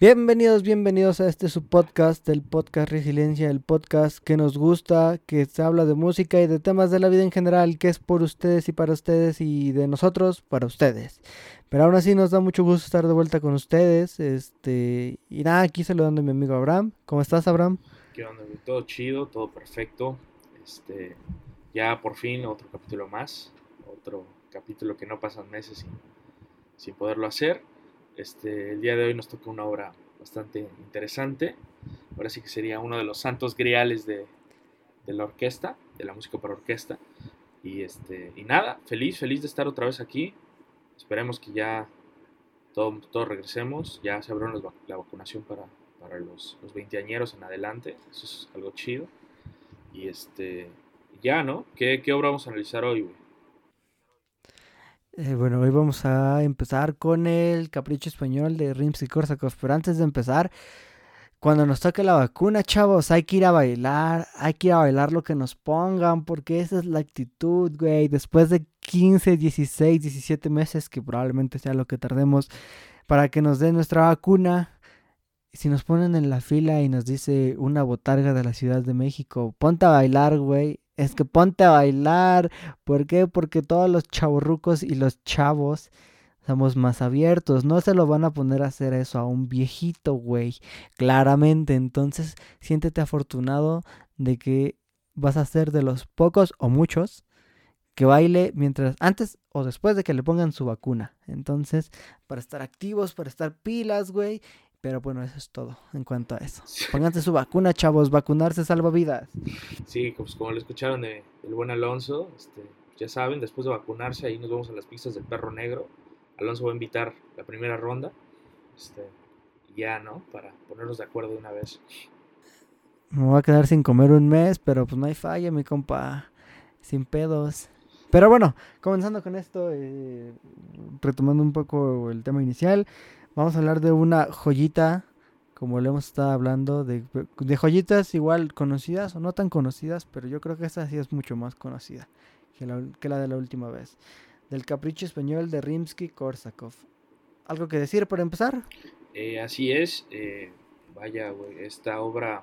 Bienvenidos, bienvenidos a este su podcast, el podcast Resiliencia, el podcast que nos gusta, que se habla de música y de temas de la vida en general, que es por ustedes y para ustedes y de nosotros para ustedes. Pero aún así nos da mucho gusto estar de vuelta con ustedes. Este, y nada, aquí saludando a mi amigo Abraham. ¿Cómo estás, Abraham? ¿Qué onda? Todo chido, todo perfecto. Este, ya por fin otro capítulo más, otro capítulo que no pasan meses sin, sin poderlo hacer. Este, el día de hoy nos toca una obra bastante interesante. Ahora sí que sería uno de los santos griales de, la orquesta, de la música para orquesta. Y, este, y nada, feliz, feliz de estar otra vez aquí. Esperemos que ya todos todo regresemos. Ya se abrió la vacunación para, los, los veinteañeros en adelante. Eso es algo chido. Y este, ya, ¿no? ¿Qué, qué obra vamos a analizar hoy, güey? Eh, bueno, hoy vamos a empezar con el Capricho Español de Rimsky-Korsakov. Pero antes de empezar, cuando nos toque la vacuna, chavos, hay que ir a bailar, hay que ir a bailar lo que nos pongan, porque esa es la actitud, güey. Después de 15, 16, 17 meses, que probablemente sea lo que tardemos para que nos den nuestra vacuna, si nos ponen en la fila y nos dice una botarga de la Ciudad de México, ponte a bailar, güey, es que ponte a bailar. ¿Por qué? Porque todos los chavorrucos y los chavos somos más abiertos. No se lo van a poner a hacer eso a un viejito, güey. Claramente. Entonces, siéntete afortunado de que vas a ser de los pocos o muchos que baile mientras antes o después de que le pongan su vacuna. Entonces, para estar activos, para estar pilas, güey, pero bueno, eso es todo en cuanto a eso. Pónganse su vacuna, chavos. Vacunarse salva vidas. Sí, pues como lo escucharon de, del buen Alonso, este, ya saben, después de vacunarse, ahí nos vamos a las pistas del perro negro. Alonso va a invitar la primera ronda. Este, ya, ¿no? Para ponernos de acuerdo de una vez. Me voy a quedar sin comer un mes, pero pues no hay falla, mi compa. Sin pedos. Pero bueno, comenzando con esto, eh, retomando un poco el tema inicial. Vamos a hablar de una joyita, como le hemos estado hablando, de, joyitas igual conocidas o no tan conocidas, pero yo creo que esta sí es mucho más conocida que la, de la última vez. Del Capricho Español de Rimsky-Korsakov. ¿Algo que decir para empezar? Eh, así es. Eh, vaya, güey, esta obra,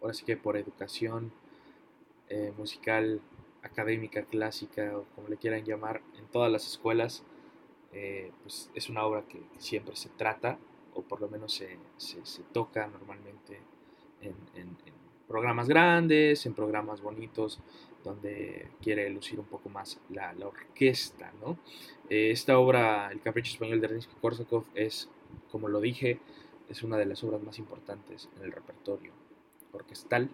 ahora sí que por educación eh, musical, académica, clásica, o como le quieran llamar, en todas las escuelas, eh, pues es una obra que, siempre se trata, o por lo menos se, se, toca normalmente en, programas grandes, en programas bonitos, donde quiere lucir un poco más la, la orquesta. ¿no? Eh, esta obra, El Capricho Español de Rimsky-Korsakov, es, como lo dije, es una de las obras más importantes en el repertorio orquestal.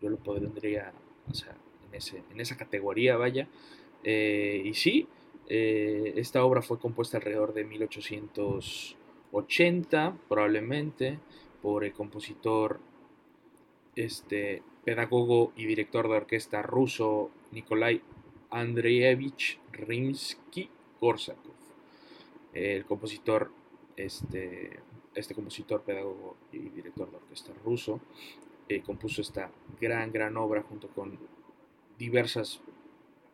Yo lo pondría o sea, en, ese, en esa categoría, vaya. Eh, y sí, eh, esta obra fue compuesta alrededor de 1880, probablemente, por el compositor, este, pedagogo y director de orquesta ruso Nikolai Andreevich Rimsky-Korsakov. El compositor, este, este compositor, pedagogo y director de orquesta ruso, eh, compuso esta gran, gran obra junto con diversas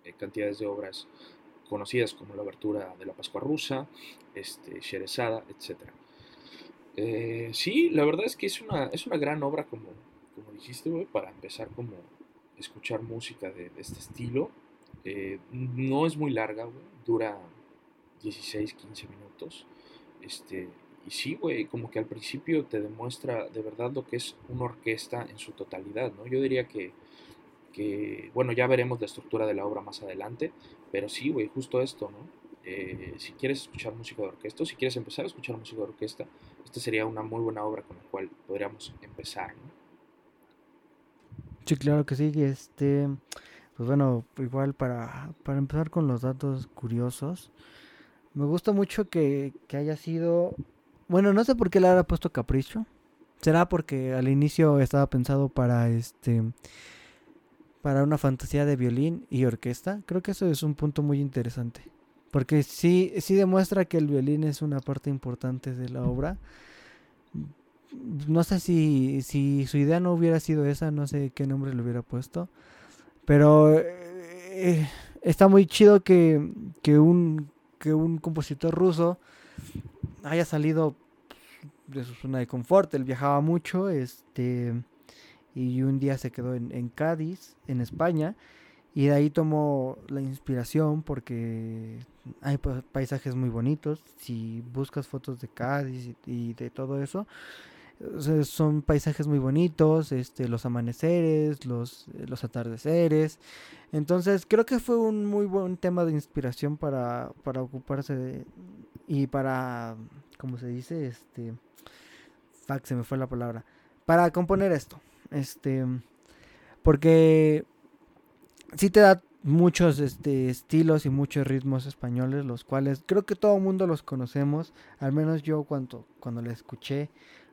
eh, cantidades de obras conocidas como la abertura de la Pascua Rusa, este, Sherezada, etc. Eh, sí, la verdad es que es una, es una gran obra, como, como dijiste, para empezar como escuchar música de, este estilo. Eh, no es muy larga, dura 16, 15 minutos. Este, y sí, güey, como que al principio te demuestra de verdad lo que es una orquesta en su totalidad, ¿no? Yo diría que que, bueno, ya veremos la estructura de la obra más adelante, pero sí, güey, justo esto, ¿no? Eh, si quieres escuchar música de orquesta, si quieres empezar a escuchar música de orquesta, esta sería una muy buena obra con la cual podríamos empezar, ¿no? Sí, claro que sí, este, pues bueno, igual para, para empezar con los datos curiosos, me gusta mucho que, que haya sido, bueno, no sé por qué le haya puesto capricho, será porque al inicio estaba pensado para este para una fantasía de violín y orquesta. Creo que eso es un punto muy interesante. Porque sí, sí demuestra que el violín es una parte importante de la obra. No sé si, si su idea no hubiera sido esa, no sé qué nombre le hubiera puesto. Pero eh, está muy chido que, que, un, que un compositor ruso haya salido de su zona de confort. Él viajaba mucho, este, y un día se quedó en, Cádiz, en España, y de ahí tomó la inspiración porque hay paisajes muy bonitos. Si buscas fotos de Cádiz y, de todo eso, son paisajes muy bonitos, este, los amaneceres, los, los atardeceres. Entonces creo que fue un muy buen tema de inspiración para, para ocuparse de, y para, ¿cómo se dice? Este, fuck, se me fue la palabra. Para componer esto. Este, porque sí te da muchos este, estilos y muchos ritmos españoles, los cuales creo que todo el mundo los conocemos, al menos yo cuando, cuando la escuché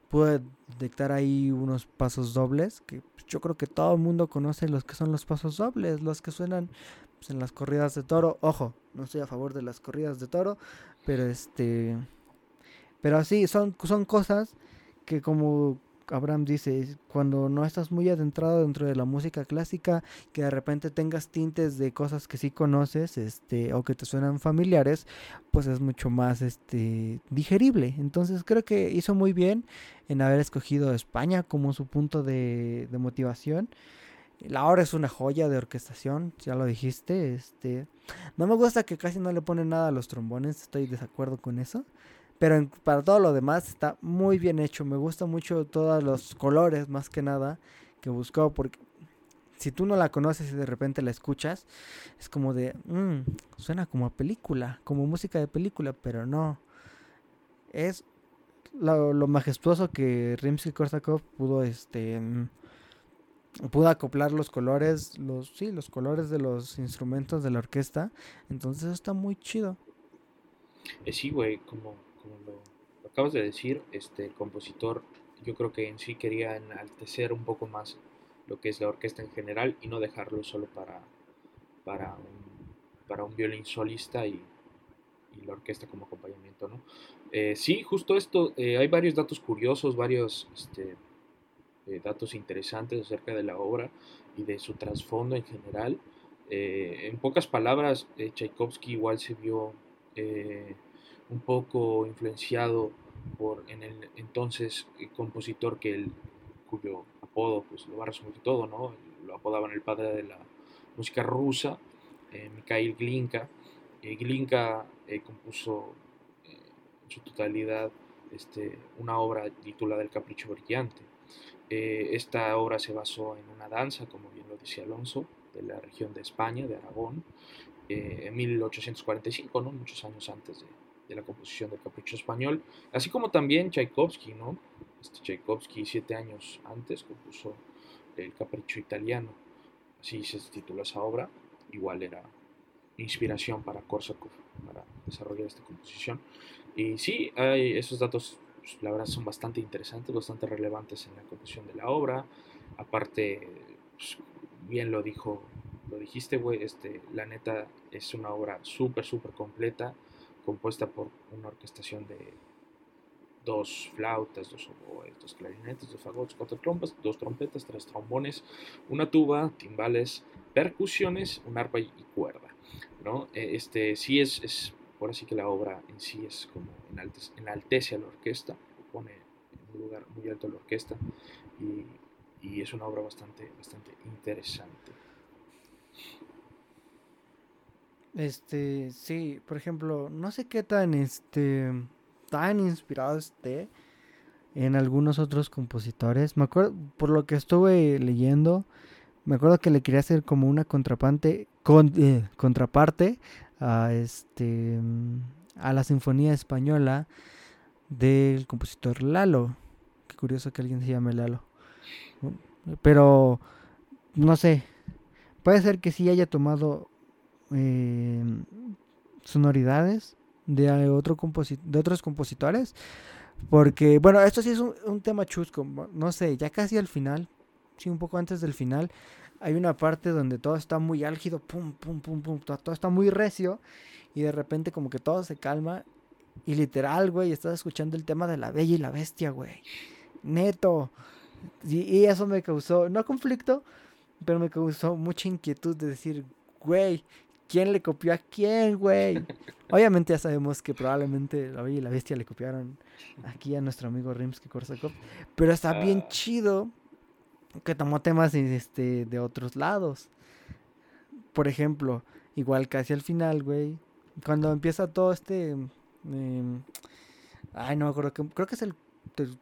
pude detectar ahí unos pasos dobles, que yo creo que todo el mundo conoce los que son los pasos dobles, los que suenan pues, en las corridas de toro. Ojo, no estoy a favor de las corridas de toro, pero este... Pero sí, son, son cosas que como Abraham dice, cuando no estás muy adentrado dentro de la música clásica, que de repente tengas tintes de cosas que sí conoces, este, o que te suenan familiares, pues es mucho más este digerible. Entonces creo que hizo muy bien en haber escogido España como su punto de, motivación. La obra es una joya de orquestación, ya lo dijiste. Este, no me gusta que casi no le ponen nada a los trombones, estoy de desacuerdo con eso. Pero para todo lo demás está muy bien hecho. Me gusta mucho todos los colores, más que nada, que buscó. Porque si tú no la conoces y de repente la escuchas, es como de, mmm, suena como a película, como música de película, pero no. Es lo, majestuoso que Rimsky-Korsakov pudo, este, pudo acoplar los colores, los, sí, los colores de los instrumentos de la orquesta. Entonces está muy chido. Eh, sí, güey, como como lo, acabas de decir, este compositor yo creo que en sí quería enaltecer un poco más lo que es la orquesta en general y no dejarlo solo para, para, un, para un violín solista y, la orquesta como acompañamiento. ¿no? Eh, sí, justo esto, eh, hay varios datos curiosos, varios este, eh, datos interesantes acerca de la obra y de su trasfondo en general. en pocas palabras, Tchaikovsky igual se vio un poco influenciado por en el entonces eh, compositor que cuyo apodo pues lo va a resumir todo, ¿no? Lo apodaban el padre de la música rusa, eh, Mikhail Glinka. Eh, Glinka compuso en su totalidad este, una obra titulada El Capricho Brillante. esta obra se basó en una danza, como bien lo decía Alonso, de la región de España, de Aragón, en 1845, ¿no? muchos años antes de, de la composición del Capricho Español, así como también Tchaikovsky, ¿no? Este Tchaikovsky siete años antes compuso el Capricho Italiano, así se tituló esa obra, igual era inspiración para Korsakov para desarrollar esta composición. Y sí, hay esos datos, pues, la verdad, son bastante interesantes, bastante relevantes en la composición de la obra. Aparte, pues, bien lo dijo, lo dijiste, güey, este, la neta es una obra súper, súper completa compuesta por una orquestación de dos flautas, dos oboes, dos clarinetes, dos fagotes, cuatro trompas, dos trompetas, tres trombones, una tuba, timbales, percusiones, un arpa y cuerda. ¿no? E, este, sí es, es, por así que la obra en sí es como enaltece, a la orquesta, pone en un lugar muy alto a la orquesta y, y es una obra bastante, bastante interesante. Este, sí, por ejemplo, no sé qué tan, este, tan inspirado esté en algunos otros compositores. Me acuerdo, por lo que estuve leyendo, me acuerdo que le quería hacer como una contraparte, con, eh, contraparte a este, a la Sinfonía Española del compositor Lalo. Qué curioso que alguien se llame Lalo. Pero, no sé, puede ser que sí haya tomado eh, sonoridades de, otro de otros compositores. Porque, bueno, esto sí es un, tema chusco. No sé, ya casi al final, sí, un poco antes del final, hay una parte donde todo está muy álgido, pum, pum, pum, pum, todo, está muy recio. Y de repente, como que todo se calma. Y literal, güey, estás escuchando el tema de la bella y la bestia, güey. Neto. Y, y eso me causó, no conflicto, pero me causó mucha inquietud de decir, güey, quién le copió a quién, güey. Obviamente ya sabemos que probablemente la Bella y la Bestia le copiaron aquí a nuestro amigo Rimsky-Korsakov. Pero está bien Ah. chido que tomó temas este, de otros lados. Por ejemplo, igual casi al final, güey. Cuando empieza todo este... em, ay, no me acuerdo. Creo que es el... dos,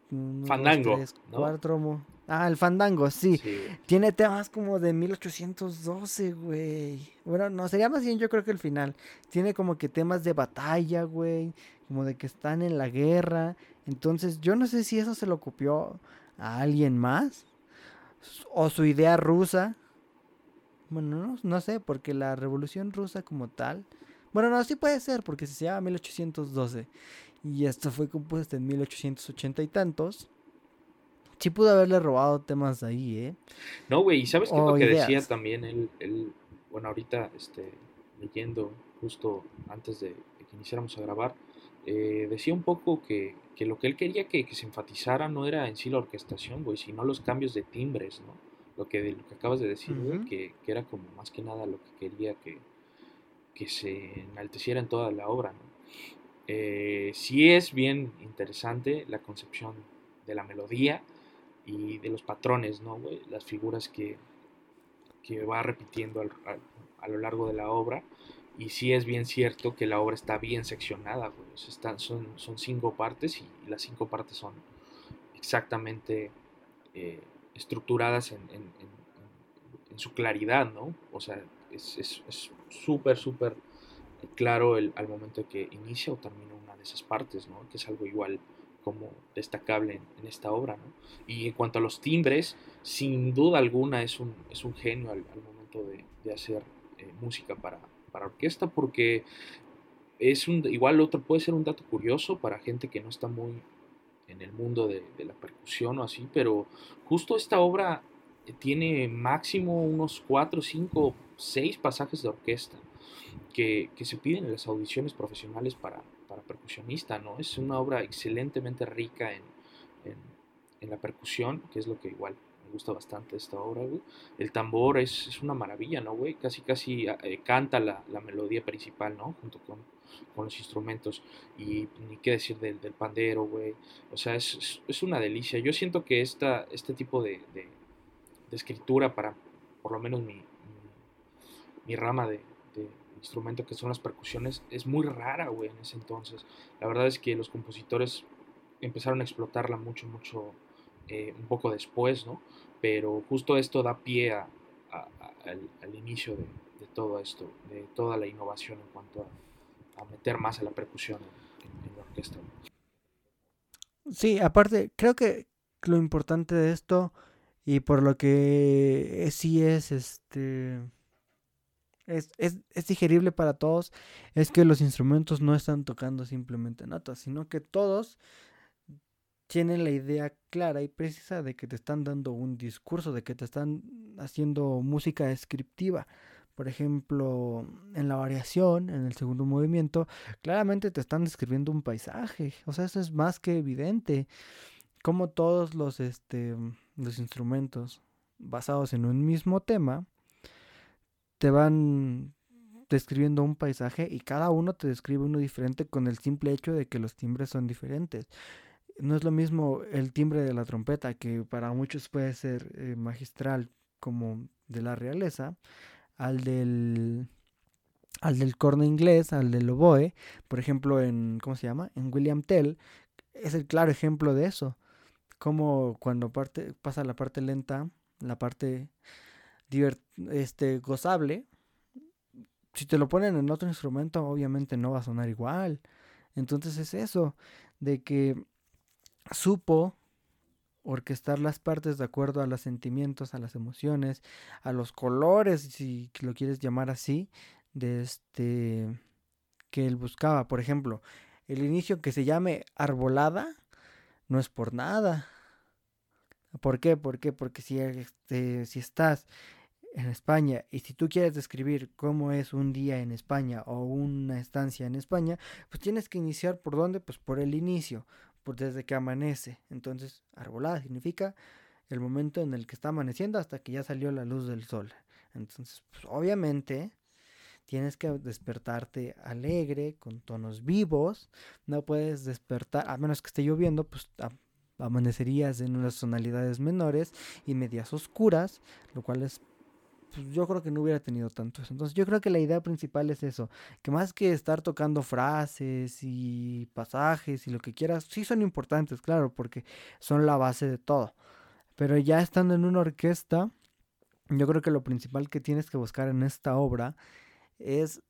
Fandango, tres, ¿no? cuatro, Ah, el fandango, sí. Tiene temas como de 1812, güey. Bueno, no, sería más bien yo creo que el final. Tiene como que temas de batalla, güey. Como de que están en la guerra. Entonces, yo no sé si eso se lo copió a alguien más. O su idea rusa. Bueno, no, no sé, porque la revolución rusa como tal. Bueno, no, sí puede ser, porque se llama 1812. Y esto fue compuesto en 1880 y tantos. Sí pudo haberle robado temas de ahí, ¿eh? No, güey, ¿y sabes qué es lo que decía también él, él- bueno, ahorita, este, leyendo justo antes de, que iniciáramos a grabar, eh, decía un poco que, que lo que él quería que, que se enfatizara no era en sí la orquestación, güey, sino los cambios de timbres, ¿no? Lo que, lo que acabas de decir, güey, que, que era como más que nada lo que quería que, que se enalteciera en toda la obra, ¿no? Eh, sí es bien interesante la concepción de la melodía y de los patrones, ¿no, güey? Las figuras que, que va repitiendo al- a lo largo de la obra. Y sí es bien cierto que la obra está bien seccionada, güey. Están- son, son cinco partes y las cinco partes son exactamente eh, estructuradas en, en- su claridad, ¿no? O sea, es súper, súper claro el, al momento que inicia o termina una de esas partes, ¿no? Que es algo igual como destacable en, en esta obra, ¿no? Y en cuanto a los timbres, sin duda alguna es un, es un genio al, al momento de, de hacer eh, música para, para orquesta, porque es un, igual otro puede ser un dato curioso para gente que no está muy en el mundo de, de la percusión o así, pero justo esta obra tiene máximo unos 4, 5, 6 pasajes de orquesta que, que se piden en las audiciones profesionales para, percusionista, ¿no? Es una obra excelentemente rica en, en, la percusión, que es lo que igual me gusta bastante esta obra. El tambor es, es una maravilla, ¿no, güey? Casi, casi eh, canta la, la melodía principal, ¿no? Junto con, con los instrumentos. Y ni qué decir del, del pandero, güey. O sea, es, es, una delicia. Yo siento que esta, este tipo de, de, escritura para, por lo menos mi, mi, rama de instrumento que son las percusiones es muy rara, güey, en ese entonces. La verdad es que los compositores empezaron a explotarla mucho, mucho, eh, un poco después, ¿no? Pero justo esto da pie a, al, inicio de, todo esto, de toda la innovación en cuanto a, meter más a la percusión en, en la orquesta. Sí, aparte, creo que lo importante de esto y por lo que sí es este es, es, es digerible para todos es que los instrumentos no están tocando simplemente notas, sino que todos tienen la idea clara y precisa de que te están dando un discurso, de que te están haciendo música descriptiva. Por ejemplo, en la variación, en el segundo movimiento, claramente te están describiendo un paisaje. O sea, eso es más que evidente. Como todos los, este, los instrumentos basados en un mismo tema te van describiendo un paisaje y cada uno te describe uno diferente con el simple hecho de que los timbres son diferentes. No es lo mismo el timbre de la trompeta, que para muchos puede ser eh, magistral como de la realeza, al del al del corno inglés, al del oboe, por ejemplo en ¿cómo se llama? En William Tell es el claro ejemplo de eso. Como cuando parte, pasa la parte lenta, la parte este gozable, si te lo ponen en otro instrumento, obviamente no va a sonar igual. Entonces es eso, de que supo orquestar las partes de acuerdo a los sentimientos, a las emociones, a los colores, si lo quieres llamar así, de este que él buscaba. Por ejemplo, el inicio que se llame arbolada no es por nada. ¿Por qué? ¿Por qué? Porque si, este, si estás en España y si tú quieres describir cómo es un día en España o una estancia en España, pues tienes que iniciar por dónde? Pues por el inicio, por desde que amanece. Entonces, arbolada significa el momento en el que está amaneciendo hasta que ya salió la luz del sol. Entonces, pues, obviamente tienes que despertarte alegre, con tonos vivos, no puedes despertar, a menos que esté lloviendo, pues amanecerías en unas tonalidades menores y medias oscuras, lo cual es pues, yo creo que no hubiera tenido tanto eso. Entonces yo creo que la idea principal es eso, que más que estar tocando frases y pasajes y lo que quieras, sí son importantes, claro, porque son la base de todo. Pero ya estando en una orquesta, yo creo que lo principal que tienes que buscar en esta obra es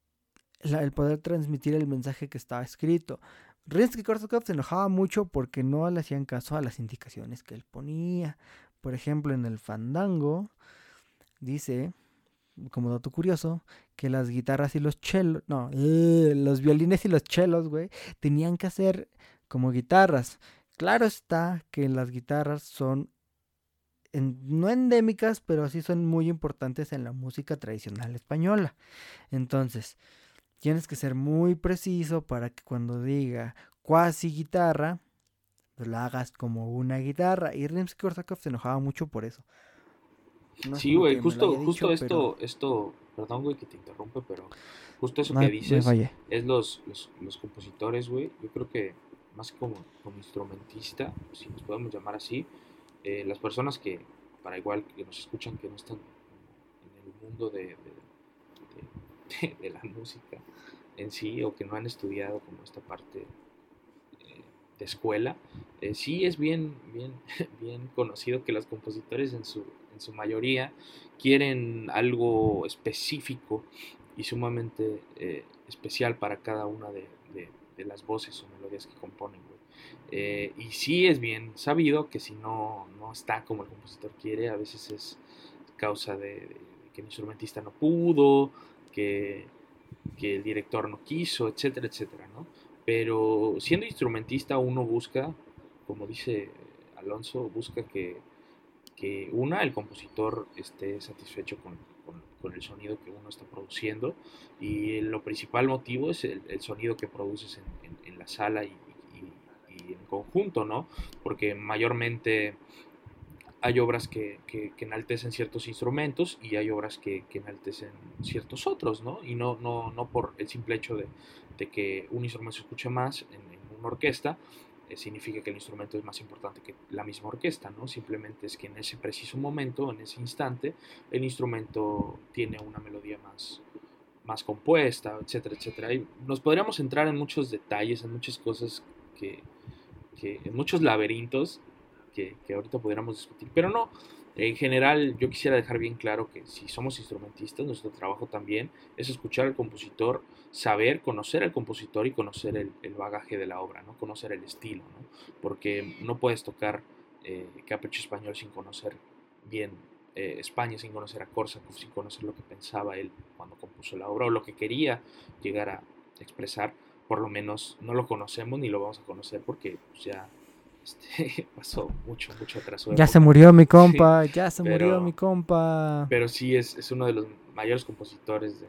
el poder transmitir el mensaje que estaba escrito. Rinsky-Korsakov se enojaba mucho porque no le hacían caso a las indicaciones que él ponía. Por ejemplo, en el fandango dice, como dato curioso, que las guitarras y los chelos, no, eh, los violines y los chelos, güey, tenían que hacer como guitarras. Claro está que las guitarras son no endémicas, pero sí son muy importantes en la música tradicional española. Entonces, tienes que ser muy preciso para que cuando diga cuasi guitarra, pues la hagas como una guitarra. Y Rimsky-Korsakov se enojaba mucho por eso. Sí, güey, justo, justo esto, esto, perdón, güey, que te interrumpe, pero justo eso que dices es los, los, compositores, güey. Yo creo que más como, como instrumentista, si nos podemos llamar así, eh, las personas que, para igual que nos escuchan, que no están en el mundo de, de, la música en sí o que no han estudiado como esta parte eh, de escuela, eh, sí es bien, bien, bien conocido que los compositores en su, en su mayoría quieren algo específico y sumamente especial para cada una de, las voces o melodías que componen. Eh, y sí es bien sabido que si no, no está como el compositor quiere, a veces es causa de, que el instrumentista no pudo, que, que, el director no quiso, etcétera, etcétera, ¿no? Pero siendo instrumentista uno busca, como dice Alonso, busca que, que una, el compositor esté satisfecho con, con, el sonido que uno está produciendo y lo principal motivo es el, sonido que produces en, en la sala y, en conjunto, ¿no? Porque mayormente hay obras que, que, enaltecen ciertos instrumentos y hay obras que, que, enaltecen ciertos otros, ¿no? Y no, no, no por el simple hecho de, de que un instrumento se escuche más en, una orquesta, significa que el instrumento es más importante que la misma orquesta, ¿no? Simplemente es que en ese preciso momento, en ese instante, el instrumento tiene una melodía más, más compuesta, etcétera, etcétera. Y nos podríamos entrar en muchos detalles, en muchas cosas que, que en muchos laberintos que, que, ahorita pudiéramos discutir, pero no. En general, yo quisiera dejar bien claro que si somos instrumentistas, nuestro trabajo también es escuchar al compositor, saber, conocer al compositor y conocer el, el bagaje de la obra, ¿no? conocer el estilo, ¿no? porque no puedes tocar eh, Capricho Español sin conocer bien eh, España, sin conocer a Korsakov, sin conocer lo que pensaba él cuando compuso la obra o lo que quería llegar a expresar por lo menos no lo conocemos ni lo vamos a conocer porque pues, ya este, pasó mucho, mucho atrás. Ya se murió mi compa, ya se murió mi compa. Pero sí es, es, uno de los mayores compositores de,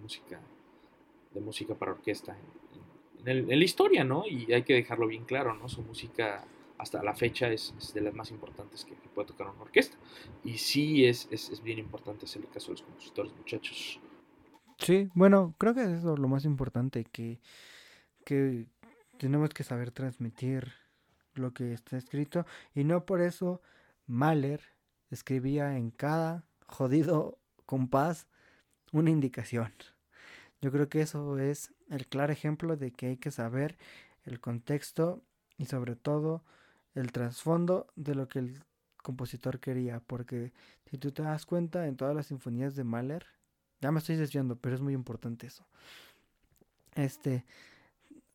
música de música para orquesta en, la historia, ¿no? Y hay que dejarlo bien claro, ¿no? Su música hasta la fecha es, de las más importantes que, puede tocar una orquesta. Y sí es, es, es bien importante hacer el caso de los compositores, muchachos. Sí, bueno, creo que eso es lo más importante, que que tenemos que saber transmitir lo que está escrito y no por eso Mahler escribía en cada jodido compás una indicación. Yo creo que eso es el claro ejemplo de que hay que saber el contexto y sobre todo el trasfondo de lo que el compositor quería, porque si tú te das cuenta en todas las sinfonías de Mahler, ya me estoy desviando, pero es muy importante eso. Este,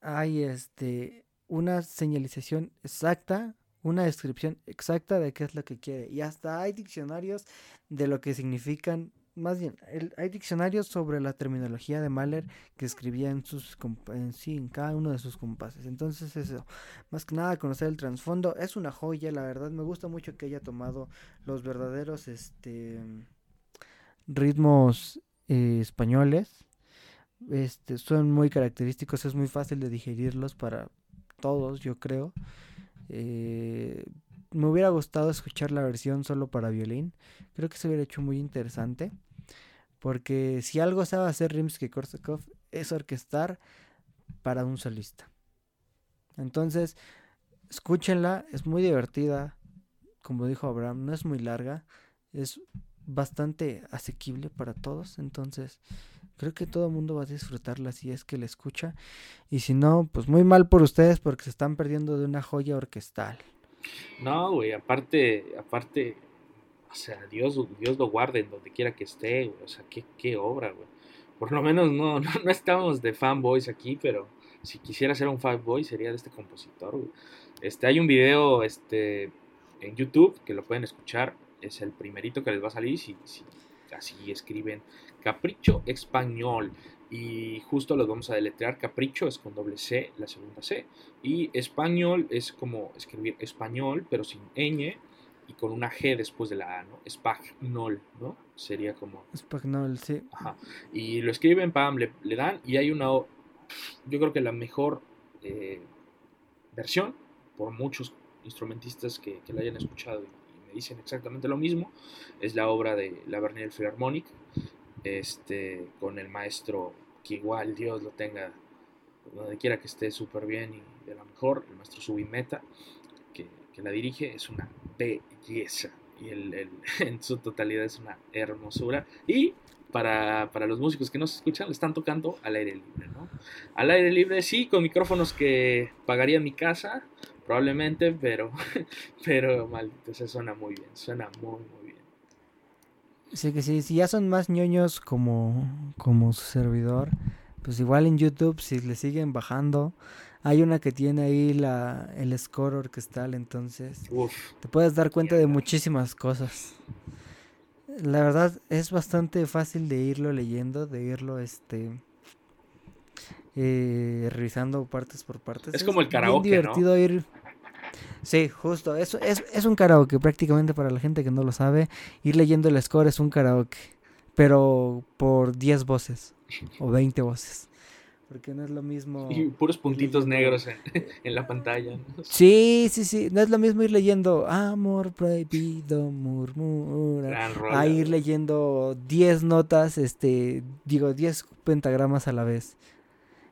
hay este una señalización exacta, una descripción exacta de qué es lo que quiere. Y hasta hay diccionarios de lo que significan, más bien, hay diccionarios sobre la terminología de Mahler que escribía en sus en en cada uno de sus compases. Entonces eso, más que nada conocer el trasfondo, es una joya, la verdad, me gusta mucho que haya tomado los verdaderos este ritmos eh, españoles. Este, son muy característicos, es muy fácil de digerirlos para todos, yo creo. Eh, me hubiera gustado escuchar la versión solo para violín, creo que se hubiera hecho muy interesante, Porque si algo sabe hacer Rimsky-Korsakov es orquestar para un solista. Entonces, escúchenla, es muy divertida. Como dijo Abraham, no es muy larga, es bastante asequible para todos. Entonces, creo que todo el mundo va a disfrutarla si es que la escucha. Y si no, pues muy mal por ustedes porque se están perdiendo de una joya orquestal. No, güey, aparte, aparte, o sea, Dios, Dios lo guarde en donde quiera que esté, güey. O sea, qué, qué obra, güey. Por lo menos no, no, no estamos de fanboys aquí, pero si quisiera ser un fanboy sería de este compositor, güey. Este, hay un video este, en YouTube que lo pueden escuchar. Es el primerito que les va a salir si, si así escriben Capricho Español. Y justo los vamos a deletrear. Capricho es con doble C, la segunda C. Y español es como escribir español, pero sin ñ y con una G después de la A, ¿no? Espagnol, ¿no? Sería como... Espagnol, sí. Ajá. Y lo escriben, pam, le, le dan y hay una... Yo creo que la mejor eh, versión, por muchos instrumentistas que, que la hayan escuchado dicen exactamente lo mismo, es la obra de la Bernier Philharmonic, este, con el maestro, que igual Dios lo tenga donde quiera que esté súper bien y de lo mejor, el maestro Subimeta, que, que la dirige, es una belleza y el, el, en su totalidad es una hermosura. Y para, para, los músicos que nos escuchan, le están tocando al aire libre, ¿no? Al aire libre, sí, con micrófonos que pagaría mi casa, probablemente, pero, pero maldito, se suena muy bien, suena muy, muy bien. Sí, que sí, si ya son más ñoños como, como su servidor, pues igual en YouTube, si le siguen bajando, hay una que tiene ahí la, el score orquestal, entonces Uf, te puedes dar cuenta de muchísimas cosas. La verdad es bastante fácil de irlo leyendo, de irlo este eh, revisando partes por partes. Es como el karaoke, bien divertido ¿no? ir. Sí, justo. Es, es, es un karaoke, prácticamente para la gente que no lo sabe. Ir leyendo el score es un karaoke, pero por 10 voces o 20 voces. Porque no es lo mismo. Y puros puntitos negros en, en la pantalla. ¿no? Sí, sí, sí. No es lo mismo ir leyendo Amor prohibido murmura. A ir leyendo 10 notas, este, digo, 10 pentagramas a la vez.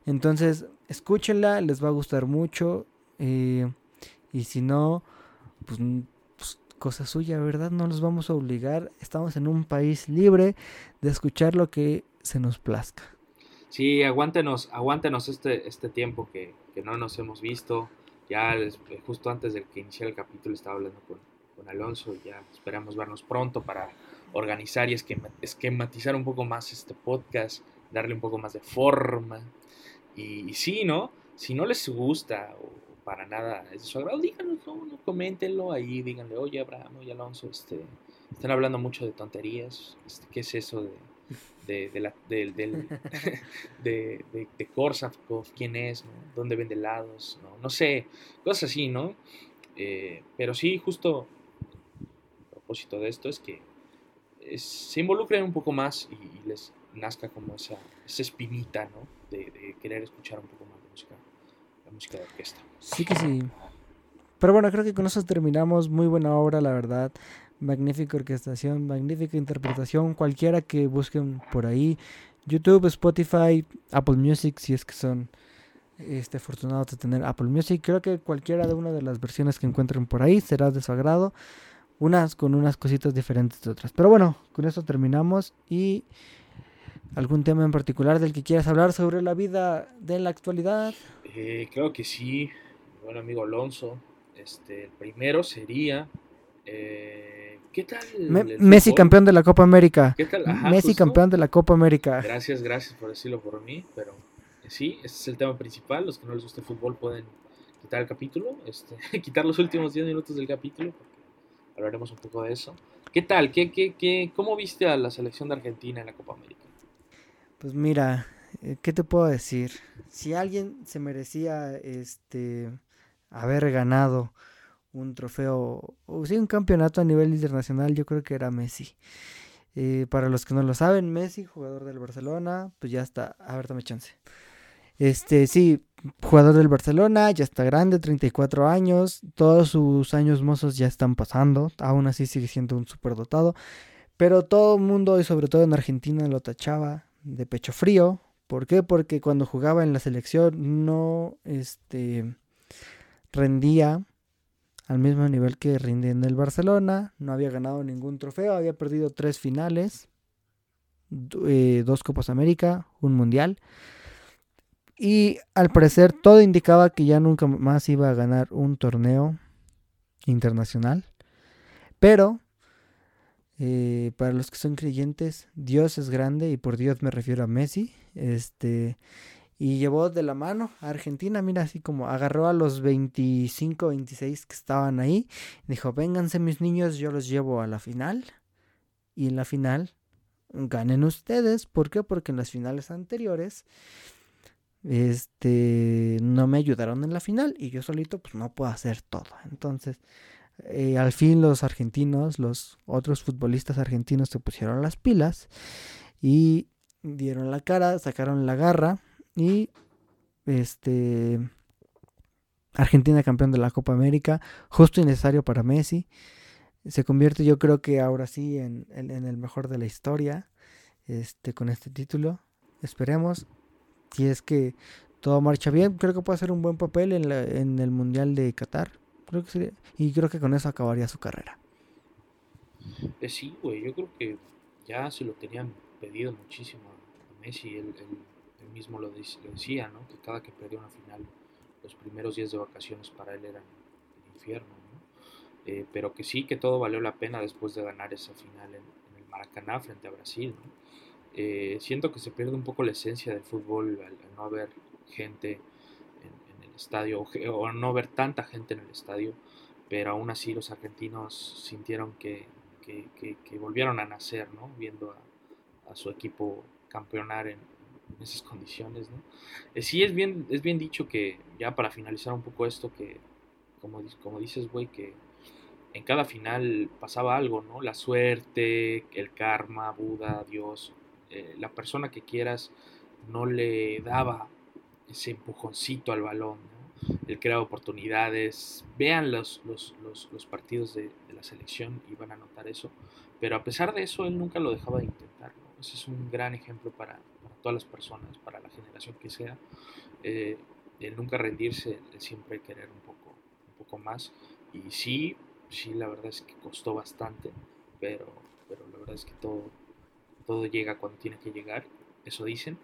Entonces, escúchenla, les va a gustar mucho. eh, y si no, pues, pues, cosa suya, ¿verdad? No los vamos a obligar. Estamos en un país libre de escuchar lo que se nos plazca. Sí, aguántenos, aguántenos este, este tiempo que, que no nos hemos visto. Ya les- justo antes de que iniciara el capítulo estaba hablando con, con Alonso. Ya esperamos vernos pronto para organizar y esquema- esquematizar un poco más este podcast, darle un poco más de forma. Y, y sí, ¿no? Si no les gusta o para nada es de su agrado, díganoslo, ¿no? coméntenlo ahí, díganle, oye Abraham, oye Alonso, este, están hablando mucho de tonterías, este, ¿qué es eso de, de, de la, de, de, de Korsakov, quién es, ¿no? dónde vende helados, ¿no? no sé, cosas así, ¿no? Eh, pero sí, justo a propósito de esto es que eh, se involucren un poco más y, y les nazca como esa, esa espinita, ¿no? De, de querer escuchar un poco más de música, la música de orquesta. Sí que sí. Pero bueno, creo que con eso terminamos. Muy buena obra, la verdad. Magnífica orquestación, magnífica interpretación. Cualquiera que busquen por ahí. YouTube, Spotify, Apple Music, si es que son este, afortunados de tener Apple Music. Creo que cualquiera de una de las versiones que encuentren por ahí será de su agrado. Unas con unas cositas diferentes de otras. Pero bueno, con eso terminamos. Y algún tema en particular del que quieras hablar sobre la vida de la actualidad. Eh, creo que sí, mi buen amigo Alonso. Este, el primero sería. eh, ¿Qué tal? Me- Messi fútbol? campeón de la Copa América. ¿Qué tal? Ajá, Messi justo. campeón de la Copa América. Gracias, gracias por decirlo por mí, pero eh, sí, ese es el tema principal. Los que no les gusta el fútbol pueden quitar el capítulo, este, quitar los últimos 10 minutos del capítulo, porque hablaremos un poco de eso. ¿Qué tal? ¿Qué, qué, qué, ¿Cómo viste a la selección de Argentina en la Copa América? Pues mira, eh, ¿qué te puedo decir? Si alguien se merecía este haber ganado un trofeo o sí un campeonato a nivel internacional, yo creo que era Messi. Eh, para los que no lo saben, Messi, jugador del Barcelona, pues ya está, a ver, dame chance. Este, sí, jugador del Barcelona, ya está grande, 34 años, todos sus años mozos ya están pasando, aún así sigue siendo un superdotado. Pero todo el mundo, y sobre todo en Argentina, lo tachaba de pecho frío. ¿Por qué? Porque cuando jugaba en la selección no este, rendía al mismo nivel que rinde en el Barcelona. No había ganado ningún trofeo, había perdido tres finales, eh, dos Copas América, un Mundial. Y al parecer todo indicaba que ya nunca más iba a ganar un torneo internacional. Pero, eh, para los que son creyentes, Dios es grande y por Dios me refiero a Messi. Este, y llevó de la mano a Argentina, mira, así como agarró a los 25, 26 que estaban ahí. Dijo, vénganse mis niños, yo los llevo a la final. Y en la final ganen ustedes. ¿Por qué? Porque en las finales anteriores este no me ayudaron en la final y yo solito pues no puedo hacer todo. Entonces, eh, al fin los argentinos, los otros futbolistas argentinos se pusieron las pilas y dieron la cara, sacaron la garra y este Argentina campeón de la Copa América, justo y necesario para Messi. Se convierte yo creo que ahora sí en, el mejor de la historia este, con este título. Esperemos. Si es que todo marcha bien, creo que puede ser un buen papel en, la, en el Mundial de Qatar. Y creo que con eso acabaría su carrera. Eh, sí, güey, yo creo que ya se lo tenían pedido muchísimo a Messi. Él, mismo lo, decía, ¿no? Que cada que perdía una final, los primeros días de vacaciones para él eran el infierno, ¿no? Eh, pero que sí, que todo valió la pena después de ganar esa final en, el Maracaná frente a Brasil, ¿no? Eh, siento que se pierde un poco la esencia del fútbol al, no haber gente estadio o, no ver tanta gente en el estadio, pero aún así los argentinos sintieron que, que, volvieron a nacer, ¿no? Viendo a, su equipo campeonar en, en esas condiciones, ¿no? Eh, sí es bien, es bien dicho que, ya para finalizar un poco esto, que como, como dices, güey, que en cada final pasaba algo, ¿no? La suerte, el karma, Buda, Dios, eh, la persona que quieras no le daba ese empujoncito al balón, ¿no? Él creaba oportunidades. Vean los, los, los, partidos de, la selección y van a notar eso. Pero a pesar de eso, él nunca lo dejaba de intentar. Ese es un gran ejemplo para, todas las personas, para la generación que sea, eh, el nunca rendirse, el siempre querer un poco, un poco más. Y sí, sí, la verdad es que costó bastante, pero, pero la verdad es que todo, todo llega cuando tiene que llegar, eso dicen,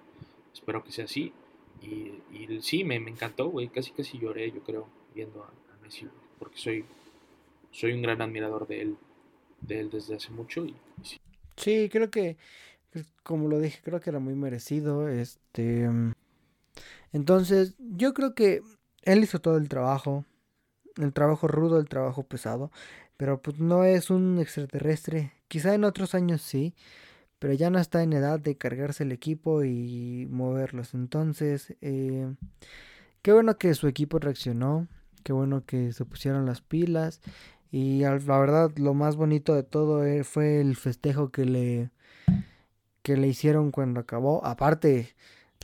espero que sea así. Y, y sí, me, me encantó, güey, casi casi lloré, yo creo, viendo a, Messi, porque soy, soy un gran admirador de él, de él desde hace mucho. Y, sí. sí, creo que como lo dije, creo que era muy merecido. Este. Mm, entonces, yo creo que él hizo todo el trabajo. El trabajo rudo, el trabajo pesado. Pero pues no es un extraterrestre. Quizá en otros años sí. Pero ya no está en edad de cargarse el equipo y moverlos. Entonces, eh, qué bueno que su equipo reaccionó. Qué bueno que se pusieron las pilas. Y la verdad, lo más bonito de todo eh, fue el festejo que le que le hicieron cuando acabó. Aparte,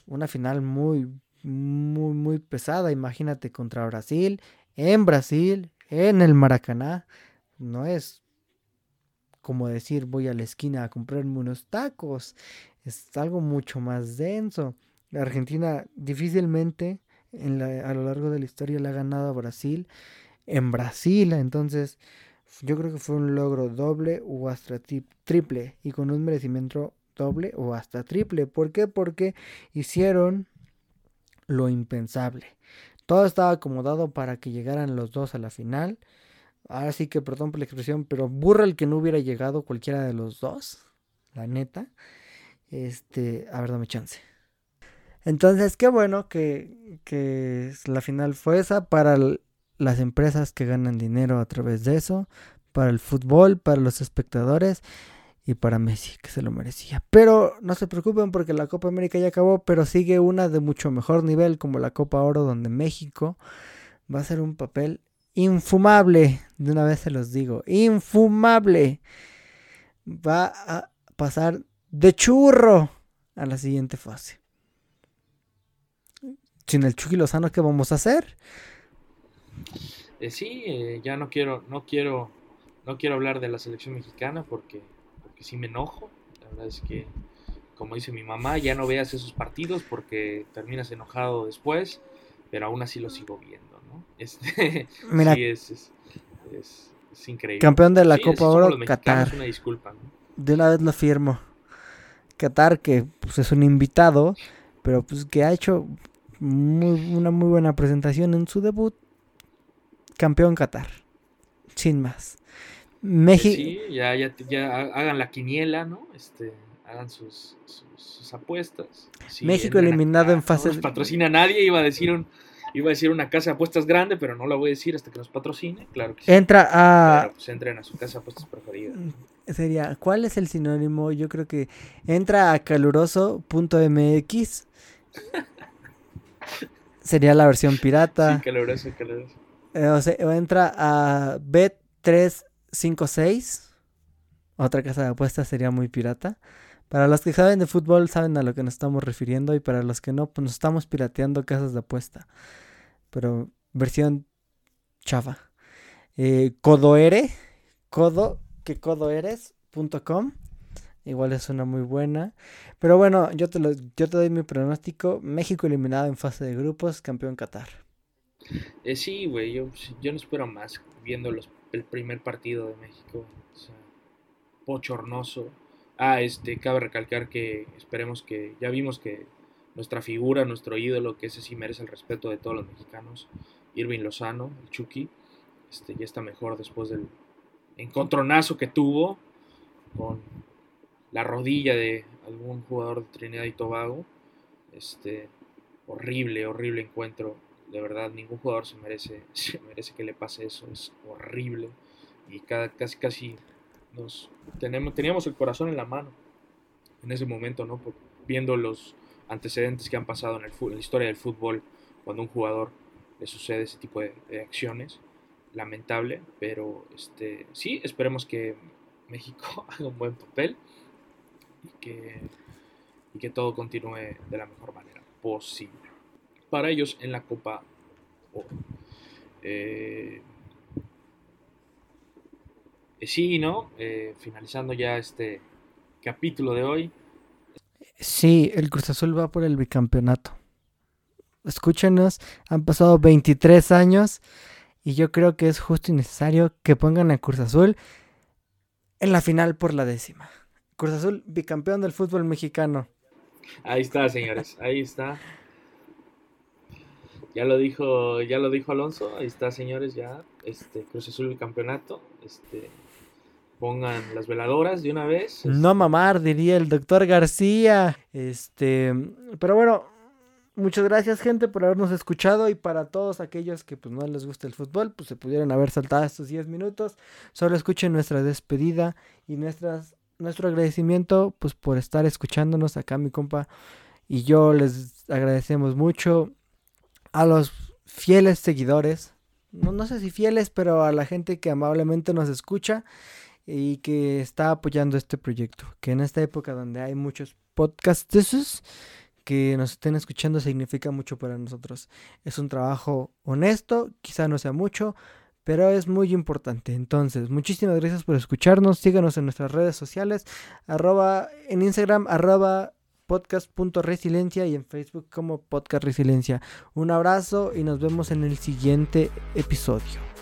una final muy, muy, muy pesada. Imagínate contra Brasil, en Brasil, en el Maracaná. No es como decir voy a la esquina a comprarme unos tacos. Es algo mucho más denso. La Argentina difícilmente en a lo largo de la historia le ha ganado a Brasil. En Brasil, entonces yo creo que fue un logro doble o hasta triple y con un merecimiento doble o hasta triple. ¿Por qué? Porque hicieron lo impensable. Todo estaba acomodado para que llegaran los dos a la final. Ahora sí que, perdón por la expresión, pero burra el que no hubiera llegado cualquiera de los dos. La neta. Este, a ver, dame chance. Entonces, qué bueno que, que la final fue esa para las empresas que ganan dinero a través de eso, para el fútbol, para los espectadores y para Messi, que se lo merecía. Pero no se preocupen porque la Copa América ya acabó, pero sigue una de mucho mejor nivel como la Copa Oro, donde México va a ser un papel infumable, de una vez se los digo, infumable. Va a pasar de churro a la siguiente fase. Sin el Chucky Lozano, ¿qué vamos a hacer? Eh, sí, eh, ya no quiero, no quiero, no quiero hablar de la selección mexicana porque que sí me enojo. La verdad es que, como dice mi mamá, ya no veas esos partidos porque terminas enojado después, pero aún así lo sigo viendo, ¿no? Este, Mira. sí, es, es, es- es increíble. Campeón de la Sí, Copa Oro, Qatar. Una disculpa, ¿no? De una vez lo firmo. Qatar, que pues, es un invitado, pero pues que ha hecho muy- una muy buena presentación en su debut. Campeón Qatar. Sin más. México. Sí, ya, ya, ya ha- hagan la quiniela, ¿no? Este, hagan sus, sus, sus apuestas. Sí, México eliminado en fase No nos patrocina a nadie, iba a decir un, iba a decir una casa de apuestas grande, pero no la voy a decir hasta que nos patrocine, claro que sí. Entra a. Pues entren a su casa de apuestas preferida. Sería, ¿cuál es el sinónimo? Yo creo que entra a caluroso.mx. Sería la versión pirata. Sí, caluroso, caluroso. Eh, o, sea, entra a Bet356. Otra casa de apuestas sería muy pirata. Para los que saben de fútbol saben a lo que nos estamos refiriendo y para los que no, pues nos estamos pirateando casas de apuesta. Pero versión chafa. Eh, Codoere, codo, que codoeres.com. Igual es una muy buena. Pero bueno, yo te, lo, yo te doy mi pronóstico. México eliminado en fase de grupos, campeón Qatar. Eh, sí, güey, yo, yo no espero más viendo los, el primer partido de México. O sea, bochornoso. Ah, este, cabe recalcar que esperemos que, ya vimos que nuestra figura, nuestro ídolo, que ese sí merece el respeto de todos los mexicanos, Irving Lozano, el Chucky, este, ya está mejor después del encontronazo que tuvo con la rodilla de algún jugador de Trinidad y Tobago. Este, horrible, horrible encuentro. De verdad, ningún jugador se merece, se merece que le pase eso. Es horrible. Y cada, casi, casi nos tenemos, teníamos el corazón en la mano en ese momento, ¿no? Por- viendo los antecedentes que han pasado en, el, en la historia del fútbol cuando a un jugador le sucede ese tipo de, de acciones. Lamentable, pero este, sí, esperemos que México haga un buen papel y que, y que todo continúe de la mejor manera posible. Para ellos en la Copa Oro. Eh, eh, sí, ¿no? Eh, finalizando ya este capítulo de hoy. Sí, el Cruz Azul va por el bicampeonato. Escúchenos, han pasado 23 años y yo creo que es justo y necesario que pongan a Cruz Azul en la final por la décima. Cruz Azul, bicampeón del fútbol mexicano. Ahí está, señores, ahí está. Ya lo dijo, ya lo dijo Alonso, ahí está, señores, ya este Cruz Azul el campeonato, este pongan las veladoras de una vez. No mamar, diría el doctor García. Este, pero bueno, muchas gracias gente por habernos escuchado y para todos aquellos que pues no les gusta el fútbol, pues se pudieron haber saltado estos 10 minutos. Solo escuchen nuestra despedida y nuestras nuestro agradecimiento pues por estar escuchándonos acá mi compa y yo les agradecemos mucho a los fieles seguidores. No, no sé si fieles, pero a la gente que amablemente nos escucha y que está apoyando este proyecto. Que en esta época donde hay muchos podcasts que nos estén escuchando significa mucho para nosotros. Es un trabajo honesto, quizá no sea mucho, pero es muy importante. Entonces, muchísimas gracias por escucharnos. Síganos en nuestras redes sociales, arroba en Instagram, arroba podcast.resiliencia y en Facebook como podcast resiliencia. Un abrazo y nos vemos en el siguiente episodio.